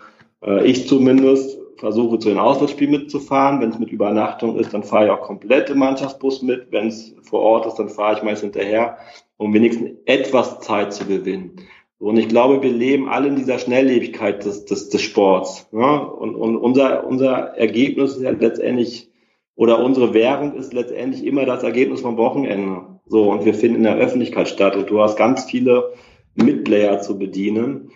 äh, ich zumindest, versuche zu den Auswärtsspielen mitzufahren, wenn es mit Übernachtung ist, dann fahre ich auch komplett im Mannschaftsbus mit, wenn es vor Ort ist, dann fahre ich meist hinterher, um wenigstens etwas Zeit zu gewinnen. Und ich glaube, wir leben alle in dieser Schnelllebigkeit des, des, des Sports. Ja? Und, und unser, unser Ergebnis ist ja letztendlich oder unsere Währung ist letztendlich immer das Ergebnis vom Wochenende. So, und wir finden in der Öffentlichkeit statt und du hast ganz viele Mitplayer zu bedienen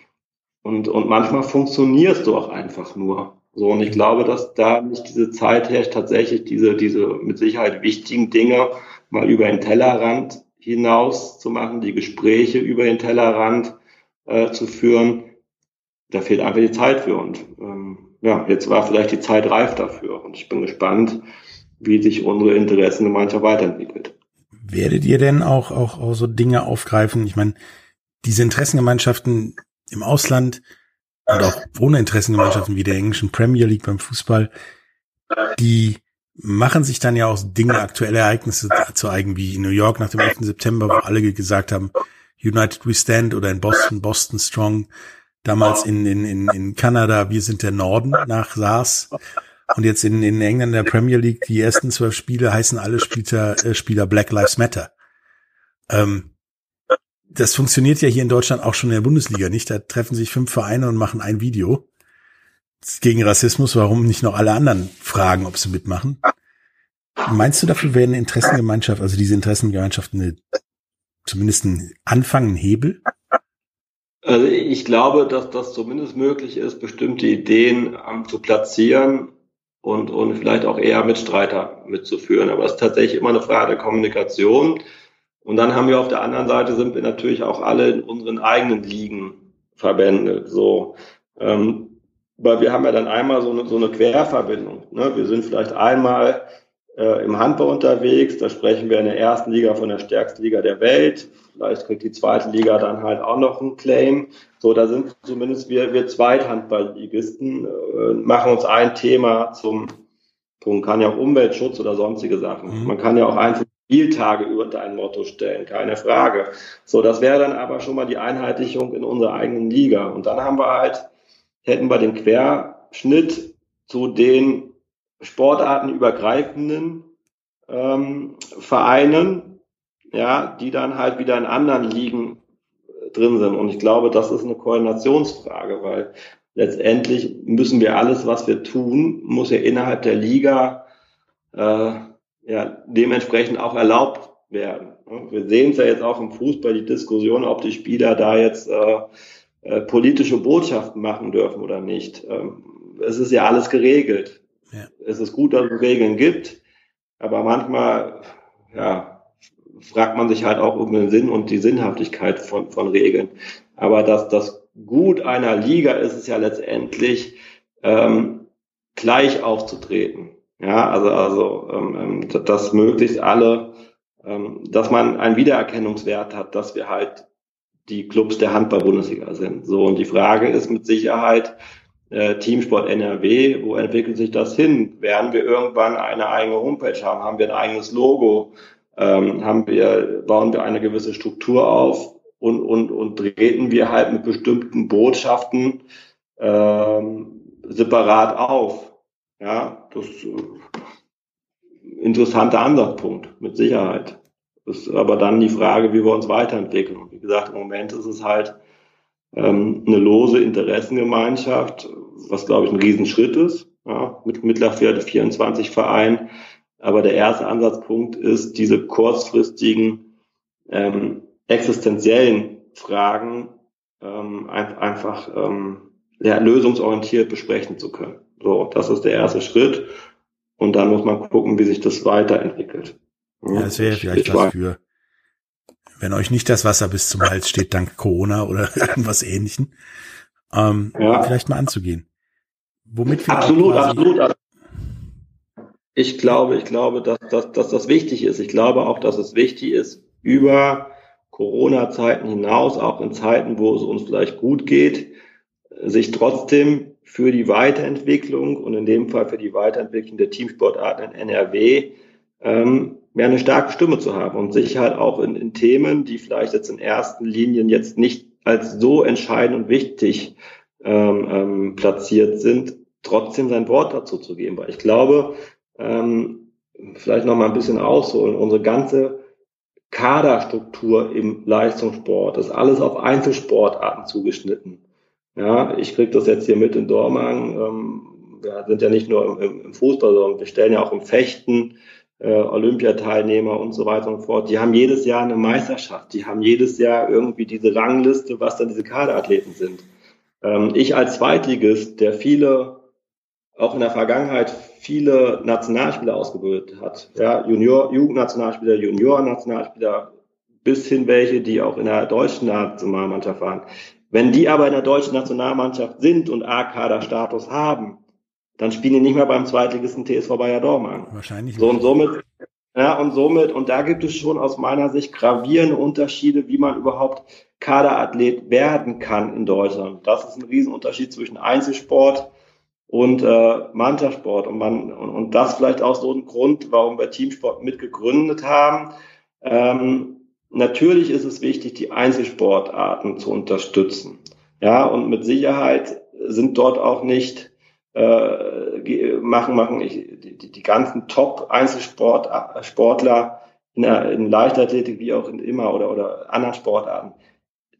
und, und manchmal funktionierst du auch einfach nur. So, und ich glaube, dass da nicht diese Zeit herrscht, tatsächlich diese, diese mit Sicherheit wichtigen Dinge mal über den Tellerrand hinaus zu machen, die Gespräche über den Tellerrand äh, zu führen. Da fehlt einfach die Zeit für. Und ähm, ja, jetzt war vielleicht die Zeit reif dafür. Und ich bin gespannt, wie sich unsere Interessengemeinschaft weiterentwickelt. Werdet ihr denn auch, auch, auch so Dinge aufgreifen? Ich meine, diese Interessengemeinschaften im Ausland und auch ohne Interessengemeinschaften wie der englischen Premier League beim Fußball, die machen sich dann ja auch Dinge, aktuelle Ereignisse zu eigen, wie in New York nach dem 11. September, wo alle gesagt haben, United We Stand oder in Boston, Boston Strong, damals in, in, in, in Kanada, wir sind der Norden nach SARS. Und jetzt in, in England in der Premier League, die ersten zwölf Spiele heißen alle Spieler, äh, Spieler Black Lives Matter. Ähm, das funktioniert ja hier in Deutschland auch schon in der Bundesliga nicht. Da treffen sich fünf Vereine und machen ein Video gegen Rassismus. Warum nicht noch alle anderen fragen, ob sie mitmachen? Meinst du, dafür wäre eine Interessengemeinschaft, also diese Interessengemeinschaft eine, zumindest ein Anfang, ein Hebel? Also ich glaube, dass das zumindest möglich ist, bestimmte Ideen ähm, zu platzieren und, und vielleicht auch eher Mitstreiter mitzuführen. Aber es ist tatsächlich immer eine Frage der Kommunikation. Und dann haben wir auf der anderen Seite sind wir natürlich auch alle in unseren eigenen Ligen verbändet. So, ähm, weil wir haben ja dann einmal so eine, so eine Querverbindung. Ne? Wir sind vielleicht einmal äh, im Handball unterwegs. Da sprechen wir in der ersten Liga von der stärksten Liga der Welt. Vielleicht kriegt die zweite Liga dann halt auch noch einen Claim. So, da sind zumindest wir, wir Zweithandballligisten, äh, machen uns ein Thema zum Punkt. Kann ja auch Umweltschutz oder sonstige Sachen. Mhm. Man kann ja auch einzelne Spieltage über dein Motto stellen, keine Frage. So, das wäre dann aber schon mal die Einheitlichung in unserer eigenen Liga. Und dann haben wir halt, hätten wir den Querschnitt zu den sportartenübergreifenden ähm, Vereinen, ja, die dann halt wieder in anderen Ligen drin sind. Und ich glaube, das ist eine Koordinationsfrage, weil letztendlich müssen wir alles, was wir tun, muss ja innerhalb der Liga äh, ja dementsprechend auch erlaubt werden. Wir sehen es ja jetzt auch im Fußball, die Diskussion, ob die Spieler da jetzt äh, äh, politische Botschaften machen dürfen oder nicht. Ähm, es ist ja alles geregelt. Ja. Es ist gut, dass es Regeln gibt, aber manchmal ja, fragt man sich halt auch um den Sinn und die Sinnhaftigkeit von, von Regeln. Aber das, das Gut einer Liga ist es ja letztendlich, ähm, gleich aufzutreten. Ja, also, also ähm, ähm dass möglichst alle, ähm, dass man einen Wiedererkennungswert hat, dass wir halt die Clubs der Handball-Bundesliga sind. So, und die Frage ist mit Sicherheit, äh, Teamsport NRW, wo entwickelt sich das hin? Werden wir irgendwann eine eigene Homepage haben? Haben wir ein eigenes Logo? Ähm, haben wir, bauen wir eine gewisse Struktur auf und, und, und treten wir halt mit bestimmten Botschaften ähm, separat auf? Ja, das ist äh, interessanter Ansatzpunkt, mit Sicherheit. Ist aber dann die Frage, wie wir uns weiterentwickeln. Wie gesagt, im Moment ist es halt ähm, eine lose Interessengemeinschaft, was glaube ich ein Riesenschritt ist, ja, mit mittlerweile 24 Vereinen. Aber der erste Ansatzpunkt ist, diese kurzfristigen ähm, existenziellen Fragen ähm, ein, einfach ähm, ja, lösungsorientiert besprechen zu können. So, das ist der erste Schritt. Und dann muss man gucken, wie sich das weiterentwickelt. Ja, das wäre vielleicht ich was für, wenn euch nicht das Wasser bis zum Hals steht, dank Corona oder irgendwas ähnlichem, ähm, ja. vielleicht mal anzugehen. Womit wir absolut, absolut. Ich glaube, ich glaube, dass, dass, dass das wichtig ist. Ich glaube auch, dass es wichtig ist, über Corona-Zeiten hinaus, auch in Zeiten, wo es uns vielleicht gut geht, sich trotzdem für die Weiterentwicklung und in dem Fall für die Weiterentwicklung der Teamsportarten in NRW ähm, mehr eine starke Stimme zu haben und sich halt auch in, in Themen, die vielleicht jetzt in ersten Linien jetzt nicht als so entscheidend und wichtig ähm, ähm, platziert sind, trotzdem sein Wort dazu zu geben. Weil ich glaube, ähm, vielleicht noch mal ein bisschen ausholen, unsere ganze Kaderstruktur im Leistungssport ist alles auf Einzelsportarten zugeschnitten. Ja, ich kriege das jetzt hier mit in Dormagen. Ähm, wir sind ja nicht nur im, im Fußball, sondern wir stellen ja auch im Fechten äh, Olympiateilnehmer und so weiter und fort. Die haben jedes Jahr eine Meisterschaft. Die haben jedes Jahr irgendwie diese Rangliste, was dann diese Kaderathleten sind. Ähm, ich als Zweitligist, der viele, auch in der Vergangenheit viele Nationalspieler ausgebildet hat, ja, Junior, Jugendnationalspieler, Junior-Nationalspieler, bis hin welche, die auch in der deutschen Nationalmannschaft waren. Wenn die aber in der deutschen Nationalmannschaft sind und A-Kader-Status haben, dann spielen die nicht mehr beim Zweitligisten TSV Bayer Dortmund. Wahrscheinlich. So und somit, ja, und somit, und da gibt es schon aus meiner Sicht gravierende Unterschiede, wie man überhaupt Kaderathlet werden kann in Deutschland. Das ist ein Riesenunterschied zwischen Einzelsport und äh, Mannschaftssport. Und man, und, und das vielleicht auch so ein Grund, warum wir Teamsport mitgegründet haben. Ähm, natürlich ist es wichtig, die Einzelsportarten zu unterstützen. Ja, und mit Sicherheit sind dort auch nicht äh, machen, machen ich, die, die ganzen Top-Einzelsportler in, der, in Leichtathletik wie auch in immer oder, oder anderen Sportarten,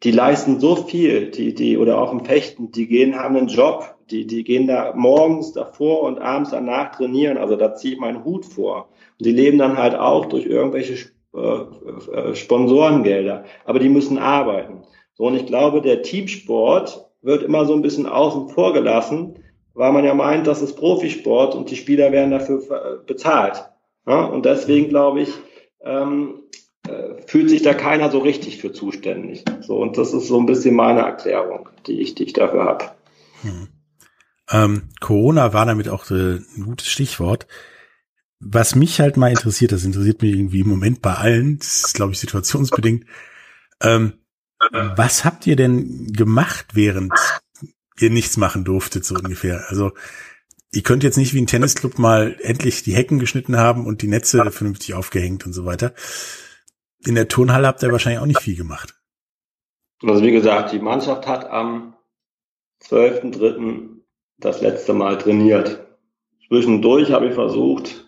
die leisten so viel, die, die, oder auch im Fechten, die gehen, haben einen Job, die, die gehen da morgens davor und abends danach trainieren, also da ziehe ich meinen Hut vor. Und die leben dann halt auch durch irgendwelche äh, äh, Sponsorengelder, aber die müssen arbeiten. So, und ich glaube, der Teamsport wird immer so ein bisschen außen vor gelassen, weil man ja meint, das ist Profisport und die Spieler werden dafür äh, bezahlt. Und deswegen glaube ich, ähm, äh, fühlt sich da keiner so richtig für zuständig. So, und das ist so ein bisschen meine Erklärung, die ich, die ich dafür habe. Hm. Ähm, Corona war damit auch äh, ein gutes Stichwort. Was mich halt mal interessiert, das interessiert mich irgendwie im Moment bei allen, das ist, glaube ich, situationsbedingt. Ähm, was habt ihr denn gemacht, während ihr nichts machen durftet, so ungefähr. Also ihr könnt jetzt nicht wie ein Tennisclub mal endlich die Hecken geschnitten haben und die Netze vernünftig aufgehängt und so weiter. In der Turnhalle habt ihr wahrscheinlich auch nicht viel gemacht. Also wie gesagt, die Mannschaft hat am 12.3. das letzte Mal trainiert. Zwischendurch habe ich versucht,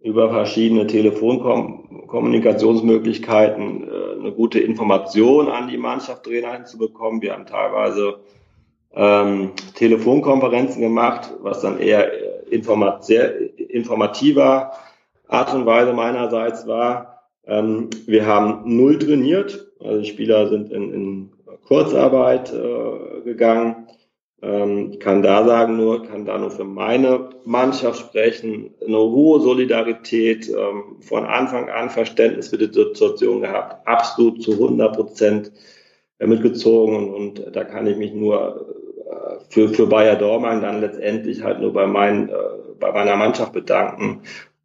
über verschiedene Telefonkommunikationsmöglichkeiten äh, eine gute Information an die Mannschaft Trainer zu bekommen. Wir haben teilweise ähm, Telefonkonferenzen gemacht, was dann eher informat sehr informativer Art und Weise meinerseits war. Ähm, wir haben null trainiert, also die Spieler sind in, in Kurzarbeit äh, gegangen ich kann da sagen nur, kann da nur für meine Mannschaft sprechen, eine hohe Solidarität, ähm, von Anfang an Verständnis für die Situation gehabt, absolut zu 100 Prozent mitgezogen. Und, und da kann ich mich nur äh, für, für Bayer Dormann dann letztendlich halt nur bei, mein, äh, bei meiner Mannschaft bedanken,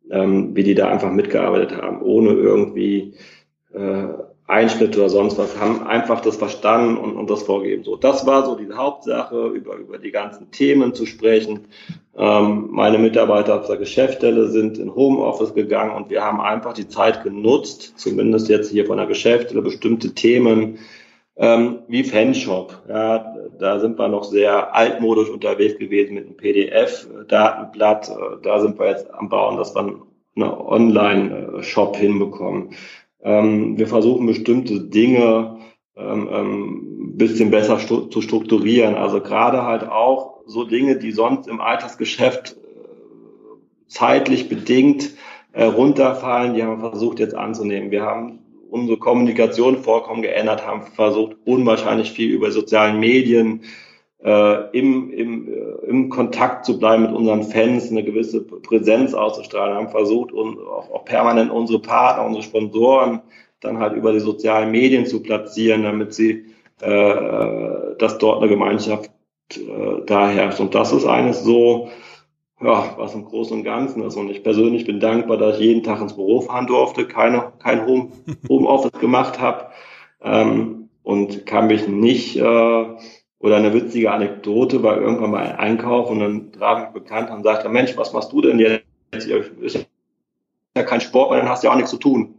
ähm, wie die da einfach mitgearbeitet haben, ohne irgendwie äh, Einschnitte oder sonst was, haben einfach das verstanden und, und das vorgegeben. So, das war so die Hauptsache, über, über die ganzen Themen zu sprechen. Ähm, meine Mitarbeiter auf der Geschäftsstelle sind in Homeoffice gegangen und wir haben einfach die Zeit genutzt, zumindest jetzt hier von der Geschäftsstelle, bestimmte Themen ähm, wie Fanshop. Ja, da sind wir noch sehr altmodisch unterwegs gewesen mit einem PDF-Datenblatt. Äh, da sind wir jetzt am Bauen, dass wir einen Online-Shop hinbekommen. Ähm, wir versuchen bestimmte Dinge ähm, ähm, bisschen besser stu zu strukturieren. Also gerade halt auch so Dinge, die sonst im Alltagsgeschäft äh, zeitlich bedingt äh, runterfallen, die haben wir versucht jetzt anzunehmen. Wir haben unsere Kommunikation vollkommen geändert, haben versucht, unwahrscheinlich viel über sozialen Medien äh, im, im, äh, im Kontakt zu bleiben mit unseren Fans, eine gewisse Präsenz auszustrahlen, haben versucht, und auch, auch permanent unsere Partner, unsere Sponsoren dann halt über die sozialen Medien zu platzieren, damit sie äh, dass dort eine Gemeinschaft äh, da herrscht. Und das ist eines so, ja, was im Großen und Ganzen ist. Und ich persönlich bin dankbar, dass ich jeden Tag ins Büro fahren durfte, keine, kein Home, Homeoffice gemacht habe ähm, und kann mich nicht, äh, oder eine witzige Anekdote, war irgendwann mal ein Einkauf und dann traf ich bekannt und sagte, Mensch, was machst du denn jetzt? Ist ja kein Sport, weil dann hast du ja auch nichts zu tun.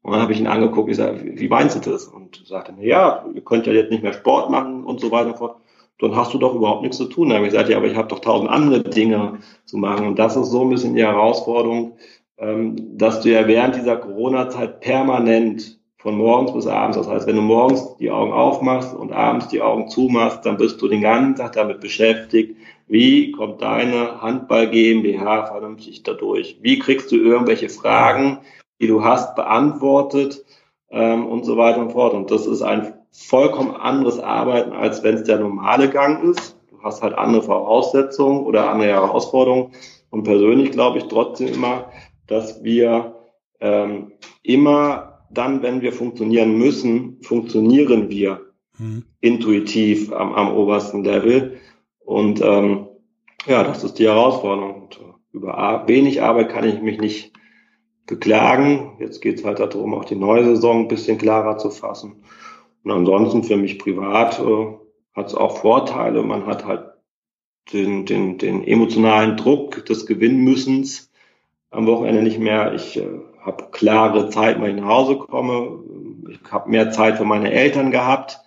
Und dann habe ich ihn angeguckt, ich sage, wie meinst du das? Und sagte ja, ihr könnt ja jetzt nicht mehr Sport machen und so weiter und fort dann hast du doch überhaupt nichts zu tun. Da habe ich gesagt, ja, aber ich habe doch tausend andere Dinge zu machen. Und das ist so ein bisschen die Herausforderung, ähm, dass du ja während dieser Corona-Zeit permanent von morgens bis abends, das heißt, wenn du morgens die Augen aufmachst und abends die Augen zumachst, dann bist du den ganzen Tag damit beschäftigt, wie kommt deine Handball GmbH vernünftig dadurch? Wie kriegst du irgendwelche Fragen, die du hast, beantwortet ähm, und so weiter und fort. Und das ist ein vollkommen anderes Arbeiten, als wenn es der normale Gang ist. Du hast halt andere Voraussetzungen oder andere Herausforderungen. Und persönlich glaube ich trotzdem immer, dass wir ähm, immer dann, wenn wir funktionieren müssen, funktionieren wir mhm. intuitiv am, am obersten Level. Und ähm, ja, das ist die Herausforderung. Und äh, über wenig Arbeit kann ich mich nicht beklagen. Jetzt geht es halt darum, auch die neue Saison ein bisschen klarer zu fassen. Und ansonsten für mich privat äh, hat es auch Vorteile. Man hat halt den, den, den emotionalen Druck des Gewinnmüssens am Wochenende nicht mehr. Ich äh, habe klare Zeit, wenn ich nach Hause komme. Ich habe mehr Zeit für meine Eltern gehabt,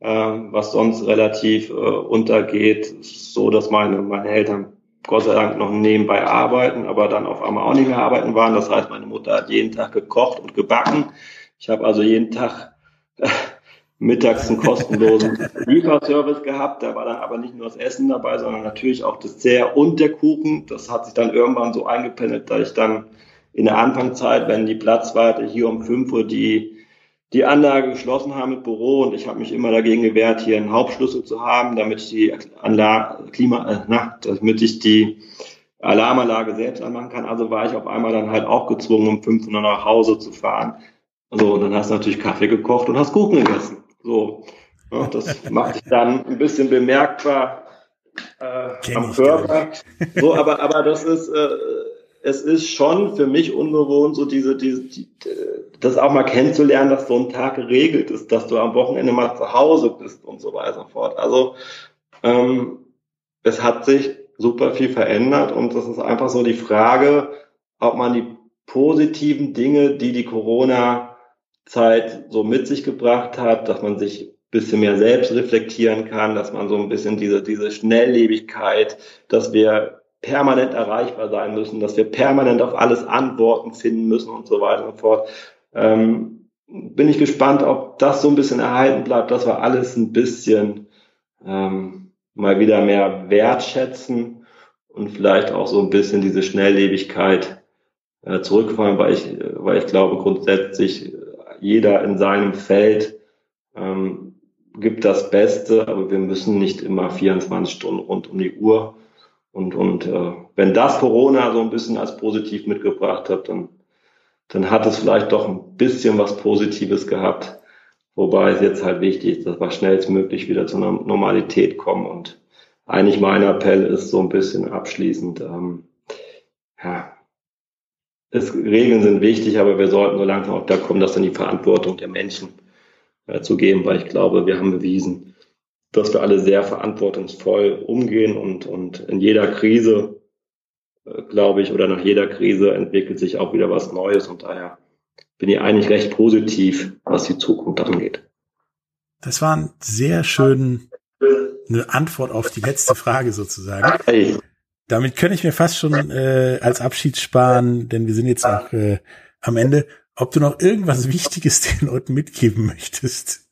äh, was sonst relativ äh, untergeht. So, dass meine, meine Eltern Gott sei Dank noch nebenbei arbeiten, aber dann auf einmal auch nicht mehr arbeiten waren. Das heißt, meine Mutter hat jeden Tag gekocht und gebacken. Ich habe also jeden Tag mittags einen kostenlosen Lieferservice gehabt. Da war dann aber nicht nur das Essen dabei, sondern natürlich auch das Dessert und der Kuchen. Das hat sich dann irgendwann so eingependelt, dass ich dann in der Anfangszeit, wenn die Platzwarte hier um 5 Uhr die, die Anlage geschlossen haben mit Büro und ich habe mich immer dagegen gewehrt, hier einen Hauptschlüssel zu haben, damit ich die Anlage, Klima, äh, na, damit ich die Alarmanlage selbst anmachen kann. Also war ich auf einmal dann halt auch gezwungen, um 5 Uhr nach Hause zu fahren. So, und dann hast du natürlich Kaffee gekocht und hast Kuchen gegessen. So, ja, das macht sich dann ein bisschen bemerkbar äh, am Körper. So, aber, aber das ist, äh, es ist schon für mich ungewohnt, so diese, diese, die, das auch mal kennenzulernen, dass so ein Tag geregelt ist, dass du am Wochenende mal zu Hause bist und so weiter und fort. Also ähm, es hat sich super viel verändert und das ist einfach so die Frage, ob man die positiven Dinge, die die Corona Zeit so mit sich gebracht hat, dass man sich ein bisschen mehr selbst reflektieren kann, dass man so ein bisschen diese, diese Schnelllebigkeit, dass wir permanent erreichbar sein müssen, dass wir permanent auf alles Antworten finden müssen und so weiter und fort. Ähm, bin ich gespannt, ob das so ein bisschen erhalten bleibt, dass wir alles ein bisschen ähm, mal wieder mehr wertschätzen und vielleicht auch so ein bisschen diese Schnelllebigkeit äh, zurückfallen, weil ich, weil ich glaube grundsätzlich jeder in seinem Feld ähm, gibt das Beste, aber wir müssen nicht immer 24 Stunden rund um die Uhr. Und, und äh, wenn das Corona so ein bisschen als positiv mitgebracht hat, dann, dann hat es vielleicht doch ein bisschen was Positives gehabt. Wobei es jetzt halt wichtig ist, dass wir schnellstmöglich wieder zu einer Normalität kommen. Und eigentlich mein Appell ist so ein bisschen abschließend, ähm, ja, es, Regeln sind wichtig, aber wir sollten so langsam auch da kommen, dass dann die Verantwortung der Menschen äh, zu geben, weil ich glaube, wir haben bewiesen, dass wir alle sehr verantwortungsvoll umgehen und, und in jeder Krise, äh, glaube ich, oder nach jeder Krise entwickelt sich auch wieder was Neues und daher bin ich eigentlich recht positiv, was die Zukunft angeht. Das war ein sehr schön eine Antwort auf die letzte Frage sozusagen. Hey. Damit könnte ich mir fast schon äh, als Abschied sparen, denn wir sind jetzt auch äh, am Ende. Ob du noch irgendwas Wichtiges den Leuten mitgeben möchtest?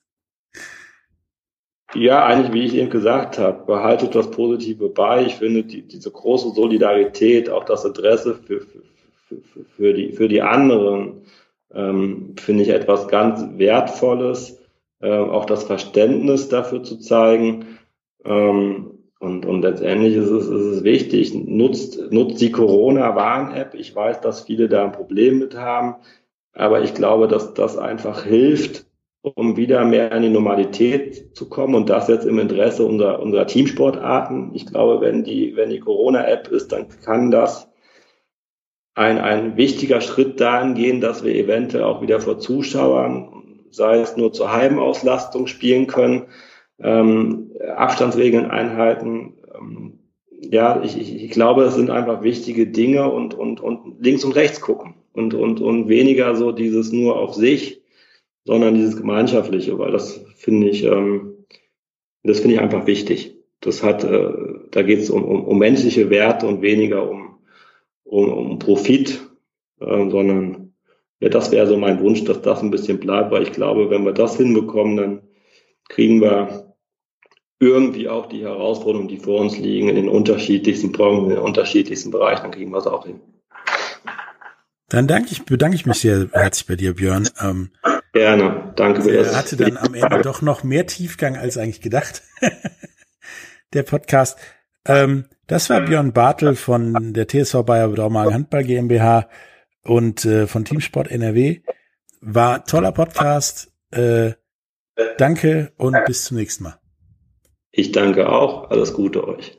Ja, eigentlich, wie ich eben gesagt habe, behaltet das Positive bei. Ich finde die, diese große Solidarität, auch das Interesse für, für, für, für, die, für die anderen, ähm, finde ich etwas ganz Wertvolles. Äh, auch das Verständnis dafür zu zeigen. Ähm, und, und letztendlich ist es, ist es wichtig, nutzt, nutzt die Corona-Warn-App. Ich weiß, dass viele da ein Problem mit haben, aber ich glaube, dass das einfach hilft, um wieder mehr in die Normalität zu kommen und das jetzt im Interesse unserer, unserer Teamsportarten. Ich glaube, wenn die, wenn die Corona-App ist, dann kann das ein, ein wichtiger Schritt dahin gehen, dass wir eventuell auch wieder vor Zuschauern, sei es nur zur Heimauslastung spielen können, ähm, Abstandsregeln einhalten. Ähm, ja, ich, ich, ich glaube, es sind einfach wichtige Dinge und, und, und links und rechts gucken und, und, und weniger so dieses nur auf sich, sondern dieses Gemeinschaftliche, weil das finde ich, ähm, das finde ich einfach wichtig. Das hat, äh, da geht es um, um, um menschliche Werte und weniger um, um, um Profit, äh, sondern ja, das wäre so mein Wunsch, dass das ein bisschen bleibt, weil ich glaube, wenn wir das hinbekommen, dann kriegen wir irgendwie auch die Herausforderungen, die vor uns liegen, in den unterschiedlichsten Branchen, in den unterschiedlichsten Bereichen, dann kriegen wir es auch hin. Dann danke ich, bedanke ich mich sehr herzlich bei dir, Björn. Ähm, Gerne, danke für das. Er hatte dann am Ende doch noch mehr Tiefgang als eigentlich gedacht. der Podcast. Ähm, das war Björn Bartel von der TSV Bayer Dormagen Handball GmbH und äh, von Teamsport NRW. War toller Podcast. Äh, danke und bis zum nächsten Mal. Ich danke auch. Alles Gute euch.